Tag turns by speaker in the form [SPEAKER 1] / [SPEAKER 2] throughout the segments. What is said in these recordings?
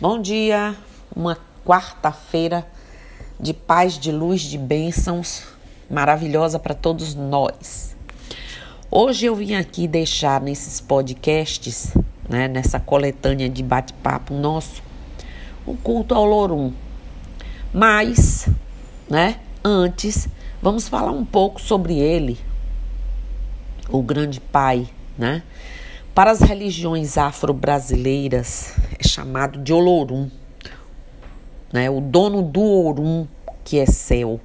[SPEAKER 1] Bom dia, uma quarta-feira de paz, de luz, de bênçãos, maravilhosa para todos nós. Hoje eu vim aqui deixar nesses podcasts, né, nessa coletânea de bate-papo nosso, o culto ao Lorum. Mas, né, antes, vamos falar um pouco sobre ele, o grande pai, né? Para as religiões afro-brasileiras, é chamado de Olorum, né? o dono do Orum, que é céu,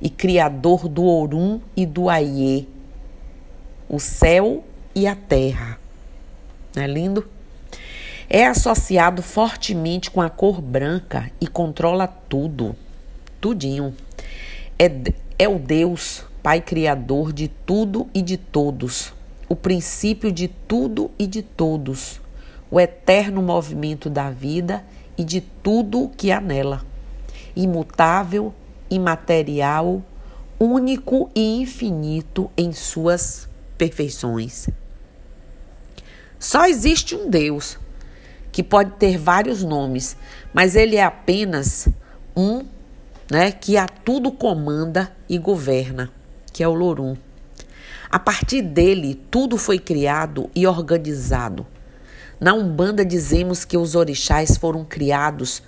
[SPEAKER 1] e criador do Orum e do Aie, o céu e a terra. Não é lindo? É associado fortemente com a cor branca e controla tudo, tudinho. É, é o Deus, Pai Criador de tudo e de todos o princípio de tudo e de todos, o eterno movimento da vida e de tudo o que há nela, imutável, imaterial, único e infinito em suas perfeições. Só existe um Deus, que pode ter vários nomes, mas ele é apenas um, né, que a tudo comanda e governa, que é o Lorum. A partir dele, tudo foi criado e organizado. Na Umbanda, dizemos que os orixás foram criados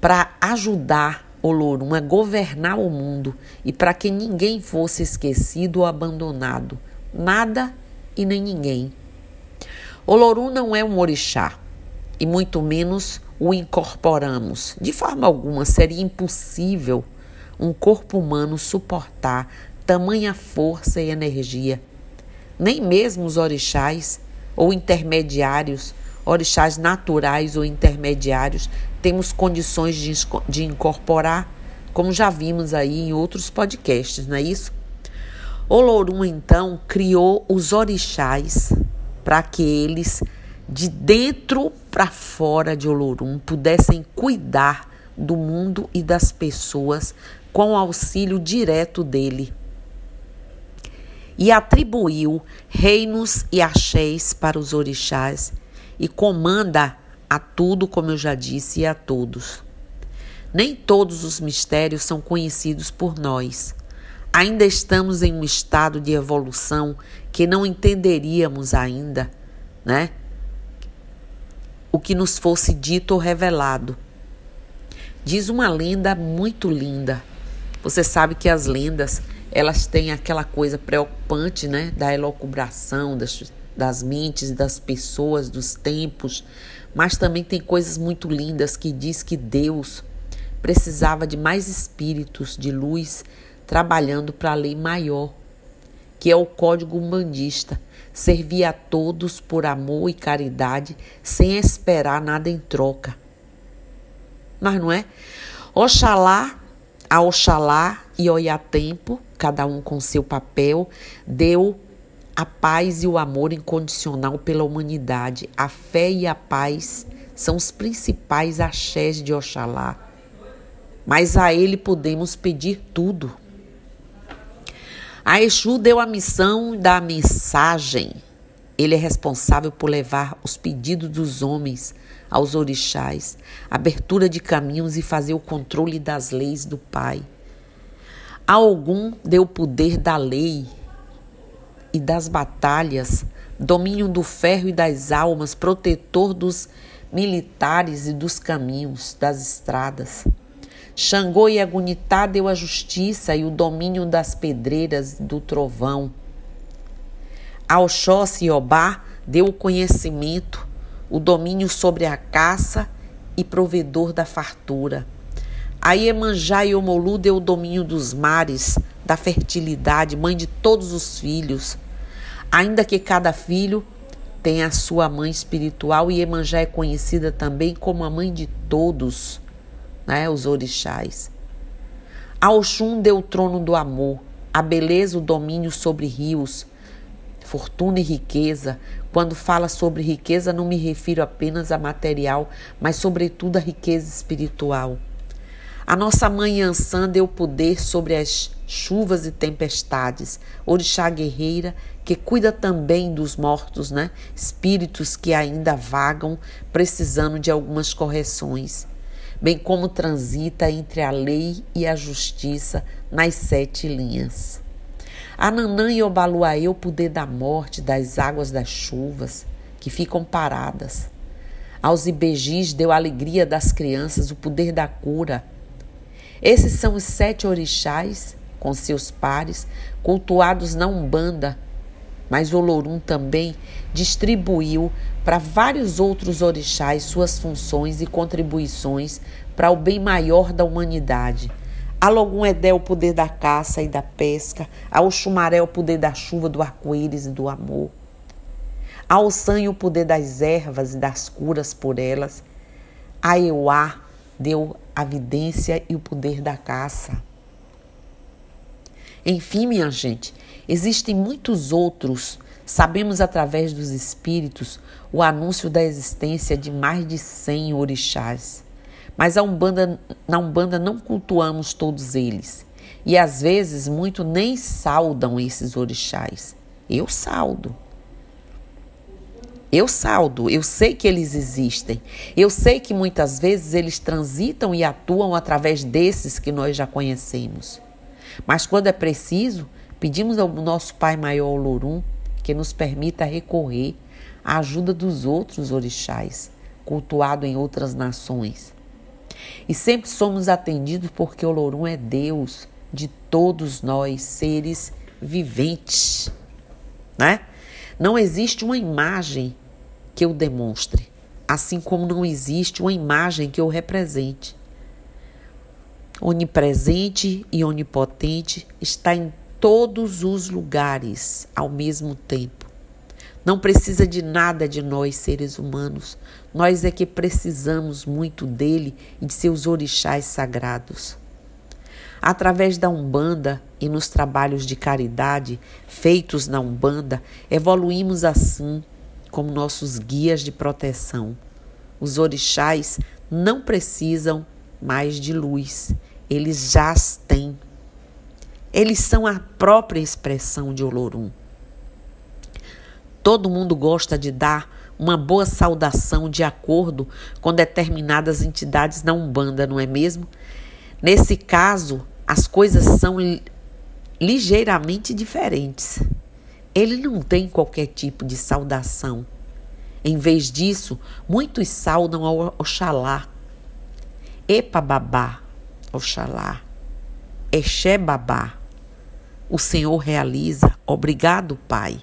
[SPEAKER 1] para ajudar o Lorum a governar o mundo e para que ninguém fosse esquecido ou abandonado. Nada e nem ninguém. O Lorum não é um orixá e muito menos o incorporamos. De forma alguma seria impossível um corpo humano suportar tamanha força e energia. Nem mesmo os orixás ou intermediários, orixás naturais ou intermediários, temos condições de, de incorporar, como já vimos aí em outros podcasts, não é isso? Olorum, então, criou os orixás para que eles, de dentro para fora de Olorum, pudessem cuidar do mundo e das pessoas com o auxílio direto dele e atribuiu reinos e axés para os orixás e comanda a tudo, como eu já disse, e a todos. Nem todos os mistérios são conhecidos por nós. Ainda estamos em um estado de evolução que não entenderíamos ainda, né? O que nos fosse dito ou revelado. Diz uma lenda muito linda. Você sabe que as lendas elas têm aquela coisa preocupante, né, da elocubração das, das mentes das pessoas, dos tempos, mas também tem coisas muito lindas que diz que Deus precisava de mais espíritos de luz trabalhando para a lei maior, que é o código humanista, servir a todos por amor e caridade, sem esperar nada em troca. Mas não é? Oxalá, a Oxalá e Oiatempo cada um com seu papel, deu a paz e o amor incondicional pela humanidade. A fé e a paz são os principais axés de Oxalá. Mas a ele podemos pedir tudo. A Exu deu a missão da mensagem. Ele é responsável por levar os pedidos dos homens aos orixás, abertura de caminhos e fazer o controle das leis do Pai. A algum deu poder da lei e das batalhas, domínio do ferro e das almas, protetor dos militares e dos caminhos, das estradas. Xangô e Agunitá deu a justiça e o domínio das pedreiras do trovão. A Oxóssi e Obá deu o conhecimento, o domínio sobre a caça e provedor da fartura. A Iemanjá e Omolu deu o domínio dos mares, da fertilidade, mãe de todos os filhos. Ainda que cada filho tenha a sua mãe espiritual, Iemanjá é conhecida também como a mãe de todos, né, os orixás. A Oxum deu o trono do amor, a beleza, o domínio sobre rios, fortuna e riqueza. Quando fala sobre riqueza, não me refiro apenas a material, mas sobretudo a riqueza espiritual. A nossa mãe Ansan deu poder sobre as chuvas e tempestades. Orixá guerreira que cuida também dos mortos, né? Espíritos que ainda vagam, precisando de algumas correções, bem como transita entre a lei e a justiça nas sete linhas. A Nanã e Obaluaê o poder da morte, das águas das chuvas, que ficam paradas. Aos ibejis deu a alegria das crianças, o poder da cura, esses são os sete orixás, com seus pares, cultuados na Umbanda, mas Olorum também distribuiu para vários outros orixás suas funções e contribuições para o bem maior da humanidade. A Logum Edé o poder da caça e da pesca, a Oxumaré o poder da chuva, do arco-íris e do amor. A Ossan o poder das ervas e das curas por elas. A Euá deu a vidência e o poder da caça. Enfim, minha gente, existem muitos outros. Sabemos através dos espíritos o anúncio da existência de mais de 100 orixás. Mas a Umbanda, na Umbanda não cultuamos todos eles. E às vezes muito nem saudam esses orixás. Eu saldo. Eu saldo, eu sei que eles existem. Eu sei que muitas vezes eles transitam e atuam através desses que nós já conhecemos. Mas quando é preciso, pedimos ao nosso Pai Maior Olorum que nos permita recorrer à ajuda dos outros orixás, cultuado em outras nações. E sempre somos atendidos porque Olorum é Deus de todos nós, seres viventes, né? Não existe uma imagem que eu demonstre, assim como não existe uma imagem que eu represente. Onipresente e onipotente está em todos os lugares ao mesmo tempo. Não precisa de nada de nós, seres humanos. Nós é que precisamos muito dele e de seus orixás sagrados. Através da Umbanda e nos trabalhos de caridade feitos na Umbanda, evoluímos assim como nossos guias de proteção. Os orixás não precisam mais de luz, eles já as têm. Eles são a própria expressão de Olorum. Todo mundo gosta de dar uma boa saudação de acordo com determinadas entidades na Umbanda, não é mesmo? Nesse caso, as coisas são ligeiramente diferentes. Ele não tem qualquer tipo de saudação. Em vez disso, muitos saudam ao Oxalá. Epa babá, Oxalá. Exé babá. O Senhor realiza. Obrigado, Pai.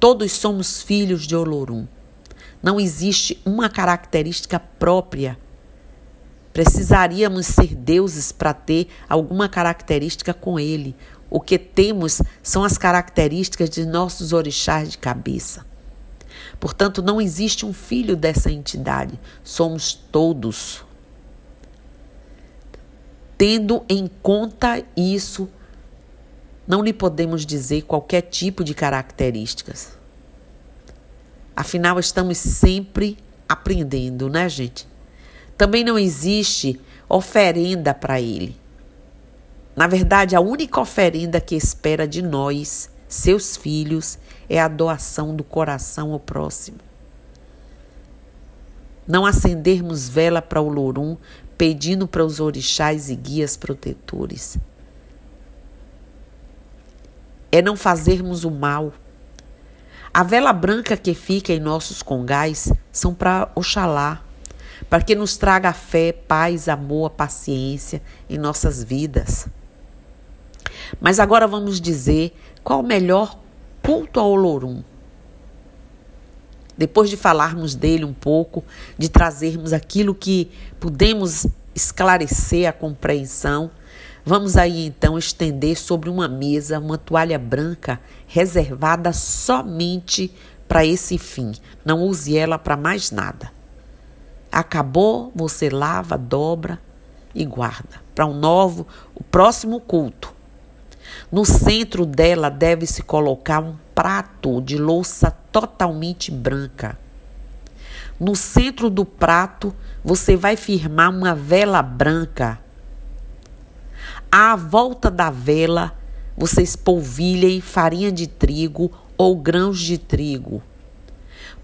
[SPEAKER 1] Todos somos filhos de Olorum. Não existe uma característica própria. Precisaríamos ser deuses para ter alguma característica com ele, o que temos são as características de nossos orixás de cabeça. Portanto, não existe um filho dessa entidade, somos todos. Tendo em conta isso, não lhe podemos dizer qualquer tipo de características. Afinal, estamos sempre aprendendo, né, gente? Também não existe oferenda para ele. Na verdade, a única oferenda que espera de nós, seus filhos, é a doação do coração ao próximo. Não acendermos vela para o Lorum, pedindo para os orixás e guias protetores. É não fazermos o mal. A vela branca que fica em nossos congais são para Oxalá, para que nos traga fé, paz, amor, paciência em nossas vidas. Mas agora vamos dizer qual o melhor culto ao Olorum. Depois de falarmos dele um pouco, de trazermos aquilo que pudemos esclarecer a compreensão, vamos aí então estender sobre uma mesa uma toalha branca reservada somente para esse fim. Não use ela para mais nada. Acabou, você lava, dobra e guarda para um novo, o próximo culto. No centro dela deve-se colocar um prato de louça totalmente branca. No centro do prato, você vai firmar uma vela branca. À volta da vela, vocês polvilhem farinha de trigo ou grãos de trigo.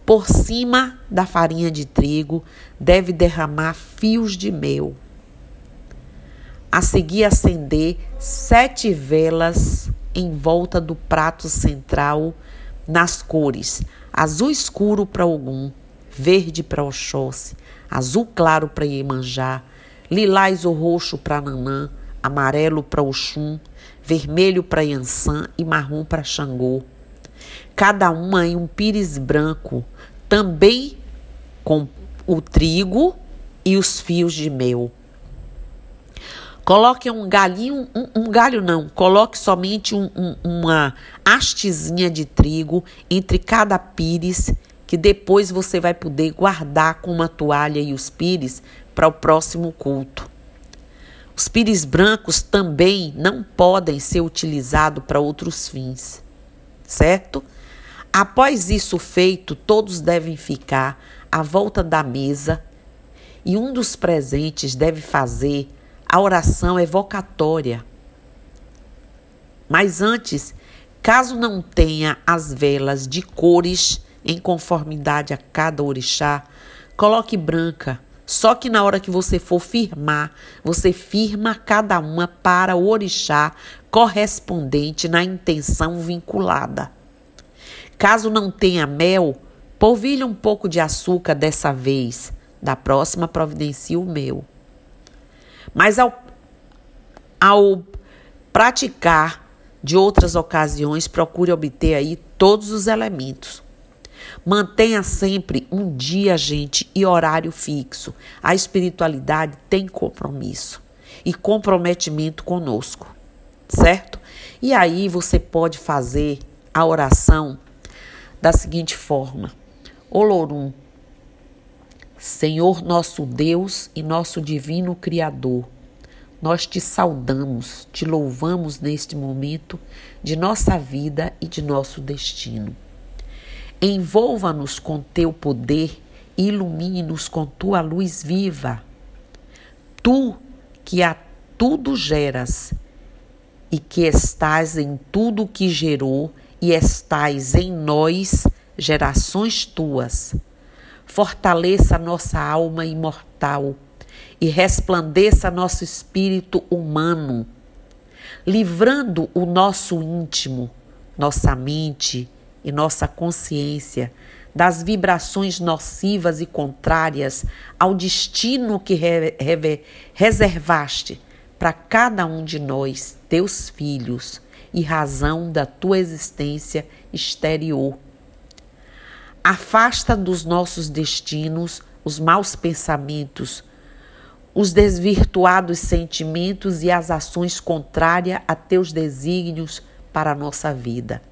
[SPEAKER 1] Por cima da farinha de trigo, deve derramar fios de mel. A seguir, acender sete velas em volta do prato central, nas cores azul escuro para Ogum, verde para Oxóssi, azul claro para Iemanjá, lilás ou roxo para Nanã, amarelo para Oxum, vermelho para Yansan e marrom para Xangô. Cada uma em um pires branco, também com o trigo e os fios de mel. Coloque um galinho, um, um galho não, coloque somente um, um, uma hastezinha de trigo entre cada pires, que depois você vai poder guardar com uma toalha e os pires para o próximo culto. Os pires brancos também não podem ser utilizados para outros fins, certo? Após isso feito, todos devem ficar à volta da mesa e um dos presentes deve fazer a oração evocatória. Mas antes, caso não tenha as velas de cores em conformidade a cada orixá, coloque branca só que na hora que você for firmar, você firma cada uma para o orixá correspondente na intenção vinculada. Caso não tenha mel, polvilhe um pouco de açúcar dessa vez. Da próxima, providencie o meu. Mas ao, ao praticar de outras ocasiões, procure obter aí todos os elementos. Mantenha sempre um dia, gente, e horário fixo. A espiritualidade tem compromisso e comprometimento conosco, certo? E aí você pode fazer a oração da seguinte forma: Olorum, Senhor nosso Deus e nosso divino Criador, nós te saudamos, te louvamos neste momento de nossa vida e de nosso destino. Envolva-nos com teu poder e ilumine-nos com tua luz viva. Tu que a tudo geras e que estás em tudo que gerou e estás em nós, gerações tuas. Fortaleça nossa alma imortal e resplandeça nosso espírito humano, livrando o nosso íntimo, nossa mente, e nossa consciência das vibrações nocivas e contrárias ao destino que re re reservaste para cada um de nós, teus filhos, e razão da tua existência exterior. Afasta dos nossos destinos os maus pensamentos, os desvirtuados sentimentos e as ações contrárias a teus desígnios para a nossa vida.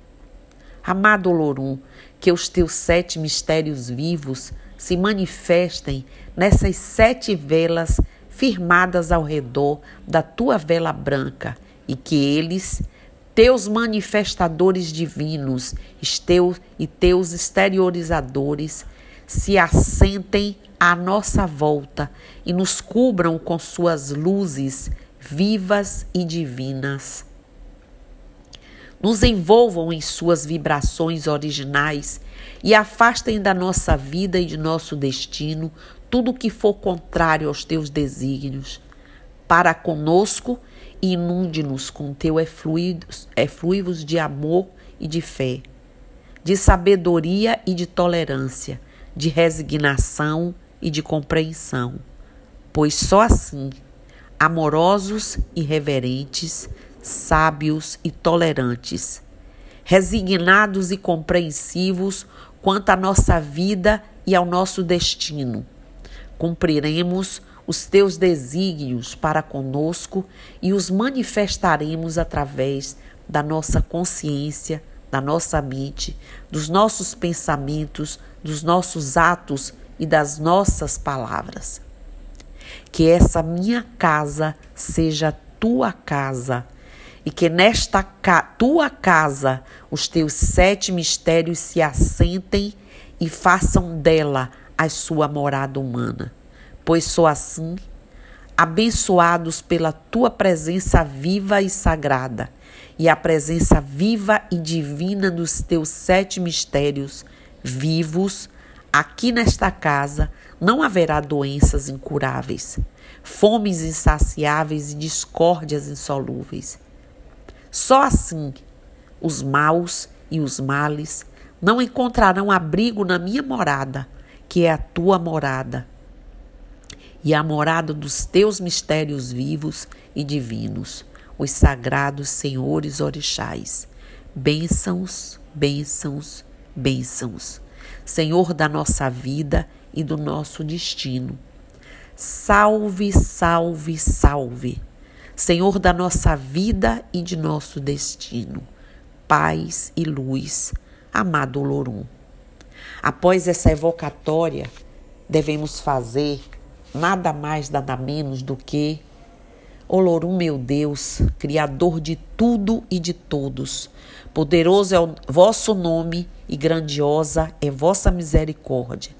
[SPEAKER 1] Amado Olorum, que os teus sete mistérios vivos se manifestem nessas sete velas firmadas ao redor da tua vela branca e que eles, teus manifestadores divinos teus, e teus exteriorizadores, se assentem à nossa volta e nos cubram com suas luzes vivas e divinas nos envolvam em suas vibrações originais e afastem da nossa vida e de nosso destino tudo que for contrário aos teus desígnios. Para conosco inunde-nos com teu efluivos de amor e de fé, de sabedoria e de tolerância, de resignação e de compreensão, pois só assim, amorosos e reverentes, sábios e tolerantes, resignados e compreensivos quanto à nossa vida e ao nosso destino. Cumpriremos os teus desígnios para conosco e os manifestaremos através da nossa consciência, da nossa mente, dos nossos pensamentos, dos nossos atos e das nossas palavras. Que essa minha casa seja tua casa e que nesta ca tua casa os teus sete mistérios se assentem e façam dela a sua morada humana, pois só assim, abençoados pela tua presença viva e sagrada, e a presença viva e divina dos teus sete mistérios vivos, aqui nesta casa não haverá doenças incuráveis, fomes insaciáveis e discórdias insolúveis. Só assim os maus e os males não encontrarão abrigo na minha morada, que é a tua morada, e a morada dos teus mistérios vivos e divinos, os sagrados senhores orixás. Bênçãos, bênçãos, bênçãos. Senhor da nossa vida e do nosso destino. Salve, salve, salve. Senhor da nossa vida e de nosso destino. Paz e luz amado Lorum. Após essa evocatória, devemos fazer nada mais, nada menos do que Olorum, meu Deus, Criador de tudo e de todos, poderoso é o vosso nome e grandiosa é vossa misericórdia.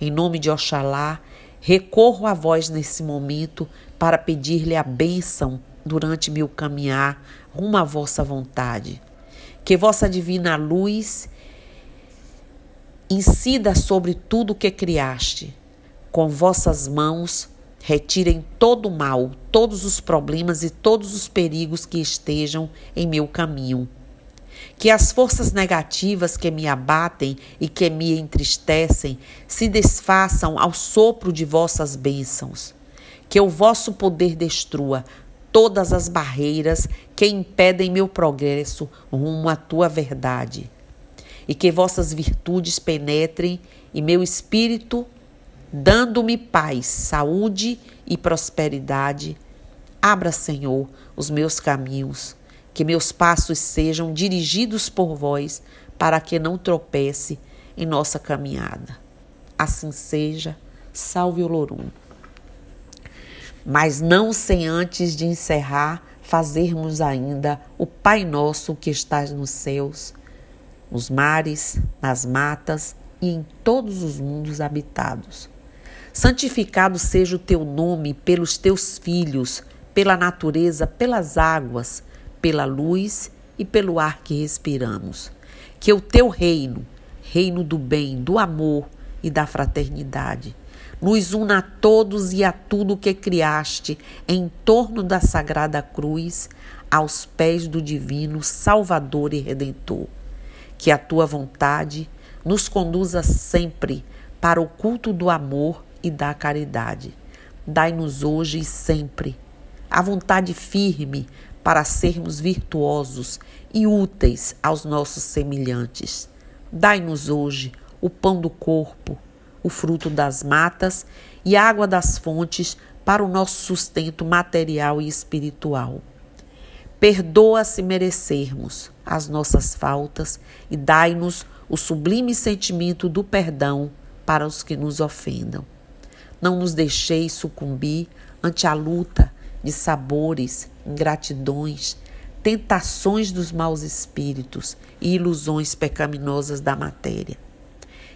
[SPEAKER 1] Em nome de Oxalá, recorro a vós nesse momento para pedir-lhe a bênção durante meu caminhar rumo à vossa vontade. Que vossa divina luz incida sobre tudo o que criaste. Com vossas mãos, retirem todo o mal, todos os problemas e todos os perigos que estejam em meu caminho. Que as forças negativas que me abatem e que me entristecem se desfaçam ao sopro de vossas bênçãos. Que o vosso poder destrua todas as barreiras que impedem meu progresso rumo à tua verdade e que vossas virtudes penetrem em meu espírito, dando-me paz, saúde e prosperidade. Abra, Senhor, os meus caminhos, que meus passos sejam dirigidos por vós, para que não tropece em nossa caminhada. Assim seja, salve o Lorum. Mas não sem antes de encerrar, fazermos ainda o Pai Nosso que estás nos céus nos mares, nas matas e em todos os mundos habitados. Santificado seja o teu nome pelos teus filhos, pela natureza, pelas águas, pela luz e pelo ar que respiramos. Que o teu reino, reino do bem, do amor e da fraternidade, nos una a todos e a tudo que criaste em torno da sagrada cruz, aos pés do divino Salvador e Redentor que a tua vontade nos conduza sempre para o culto do amor e da caridade. Dai-nos hoje e sempre a vontade firme para sermos virtuosos e úteis aos nossos semelhantes. Dai-nos hoje o pão do corpo, o fruto das matas e a água das fontes para o nosso sustento material e espiritual. Perdoa se merecermos as nossas faltas e dai-nos o sublime sentimento do perdão para os que nos ofendam. Não nos deixeis sucumbir ante a luta de sabores, ingratidões, tentações dos maus espíritos e ilusões pecaminosas da matéria.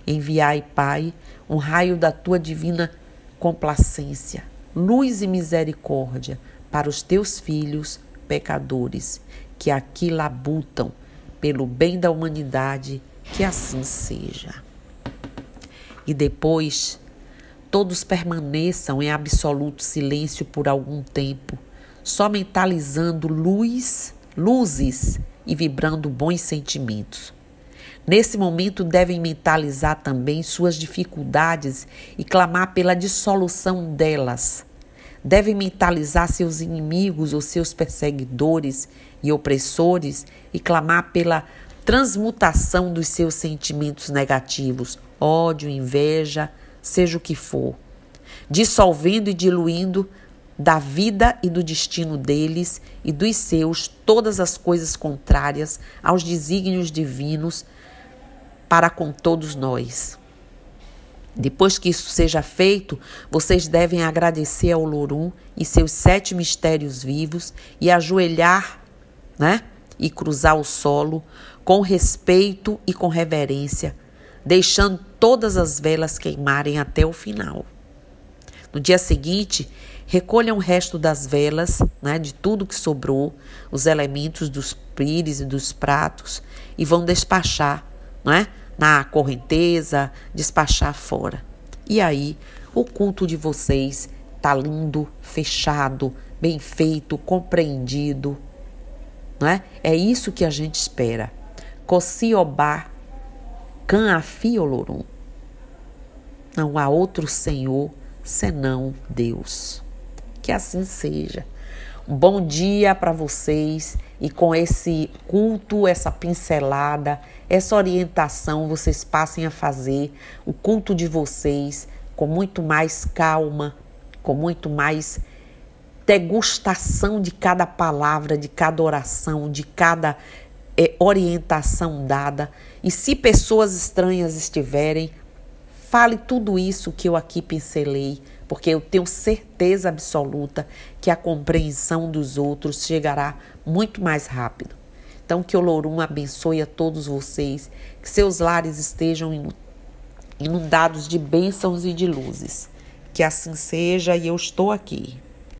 [SPEAKER 1] Enviai, Pai, um raio da tua divina complacência, luz e misericórdia para os teus filhos pecadores que aqui labutam pelo bem da humanidade, que assim seja. E depois, todos permaneçam em absoluto silêncio por algum tempo, só mentalizando luz, luzes e vibrando bons sentimentos. Nesse momento, devem mentalizar também suas dificuldades e clamar pela dissolução delas devem mentalizar seus inimigos ou seus perseguidores e opressores e clamar pela transmutação dos seus sentimentos negativos, ódio, inveja, seja o que for, dissolvendo e diluindo da vida e do destino deles e dos seus todas as coisas contrárias aos desígnios divinos para com todos nós. Depois que isso seja feito, vocês devem agradecer ao Lorum e seus sete mistérios vivos e ajoelhar, né? E cruzar o solo com respeito e com reverência, deixando todas as velas queimarem até o final. No dia seguinte, recolham o resto das velas, né, de tudo que sobrou, os elementos dos pires e dos pratos, e vão despachar, né, na correnteza, despachar fora. E aí, o culto de vocês tá lindo, fechado, bem feito, compreendido, né? É isso que a gente espera. Cociobá, Canafi Olorum. Não há outro Senhor senão Deus. Que assim seja. Um bom dia para vocês e com esse culto, essa pincelada, essa orientação, vocês passem a fazer o culto de vocês com muito mais calma, com muito mais degustação de cada palavra, de cada oração, de cada é, orientação dada. E se pessoas estranhas estiverem, fale tudo isso que eu aqui pincelei, porque eu tenho certeza absoluta que a compreensão dos outros chegará muito mais rápido. Então, que o Lorum abençoe a todos vocês, que seus lares estejam inundados de bênçãos e de luzes. Que assim seja e eu estou aqui.